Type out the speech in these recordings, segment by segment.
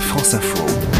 France Info.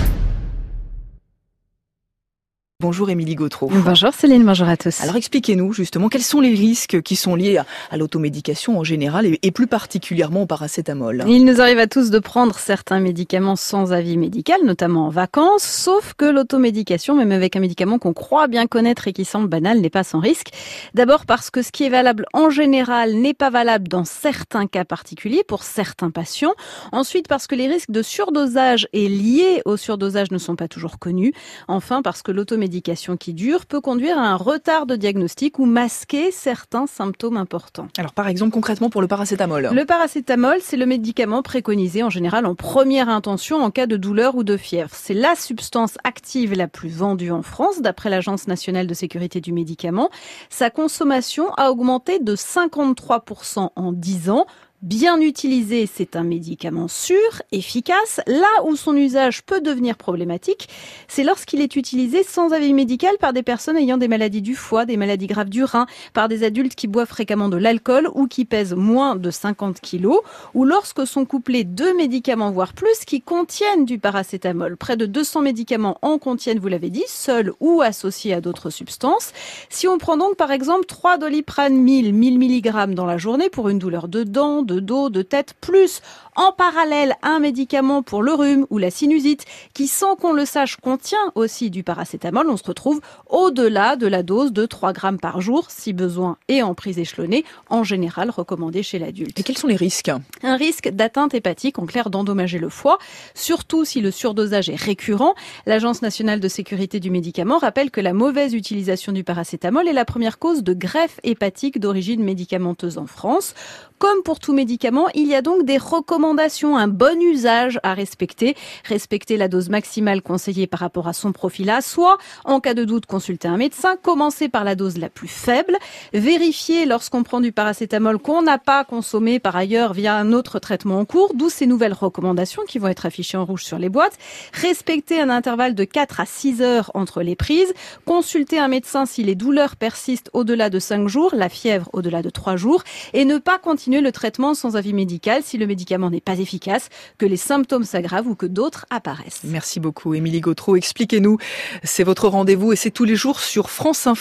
Bonjour Émilie Gautreau. Bonjour Céline, bonjour à tous. Alors expliquez-nous justement quels sont les risques qui sont liés à, l'automédication en général et, plus particulièrement au paracétamol? Il nous arrive à tous de prendre certains médicaments sans avis médical, notamment en vacances, sauf que l'automédication, même avec un médicament qu'on croit bien connaître et qui semble banal, n'est pas sans risque. D'abord parce que ce qui est valable en général n'est pas valable dans certains cas particuliers pour certains patients. Ensuite parce que les risques de surdosage et liés au surdosage ne sont pas toujours connus. Enfin parce que l'automédication médication qui dure peut conduire à un retard de diagnostic ou masquer certains symptômes importants. Alors par exemple concrètement pour le paracétamol Le paracétamol, c'est le médicament préconisé en général en première intention en cas de douleur ou de fièvre. C'est la substance active la plus vendue en France d'après l'Agence nationale de sécurité du médicament. Sa consommation a augmenté de 53% en 10 ans Bien utilisé, c'est un médicament sûr, efficace. Là où son usage peut devenir problématique, c'est lorsqu'il est utilisé sans avis médical par des personnes ayant des maladies du foie, des maladies graves du rein, par des adultes qui boivent fréquemment de l'alcool ou qui pèsent moins de 50 kilos, ou lorsque sont couplés deux médicaments voire plus qui contiennent du paracétamol. Près de 200 médicaments en contiennent, vous l'avez dit, seuls ou associés à d'autres substances. Si on prend donc par exemple 3 doliprane 1000, 1000 mg dans la journée pour une douleur de dents, de dos, de tête, plus en parallèle un médicament pour le rhume ou la sinusite qui, sans qu'on le sache, contient aussi du paracétamol, on se retrouve au-delà de la dose de 3 grammes par jour, si besoin, et en prise échelonnée, en général recommandée chez l'adulte. Et quels sont les risques? Un risque d'atteinte hépatique, en clair d'endommager le foie, surtout si le surdosage est récurrent. L'Agence nationale de sécurité du médicament rappelle que la mauvaise utilisation du paracétamol est la première cause de greffe hépatique d'origine médicamenteuse en France. Comme pour tout médicament, il y a donc des recommandations, un bon usage à respecter. Respecter la dose maximale conseillée par rapport à son profil à soi. En cas de doute, consulter un médecin. Commencer par la dose la plus faible. Vérifier lorsqu'on prend du paracétamol qu'on n'a pas consommé par ailleurs via un autre traitement en cours. D'où ces nouvelles recommandations qui vont être affichées en rouge sur les boîtes. Respecter un intervalle de 4 à 6 heures entre les prises. Consulter un médecin si les douleurs persistent au-delà de 5 jours, la fièvre au-delà de 3 jours. Et ne pas continuer le traitement sans avis médical si le médicament n'est pas efficace, que les symptômes s'aggravent ou que d'autres apparaissent. Merci beaucoup, Émilie Gautreau. Expliquez-nous. C'est votre rendez-vous et c'est tous les jours sur France Info.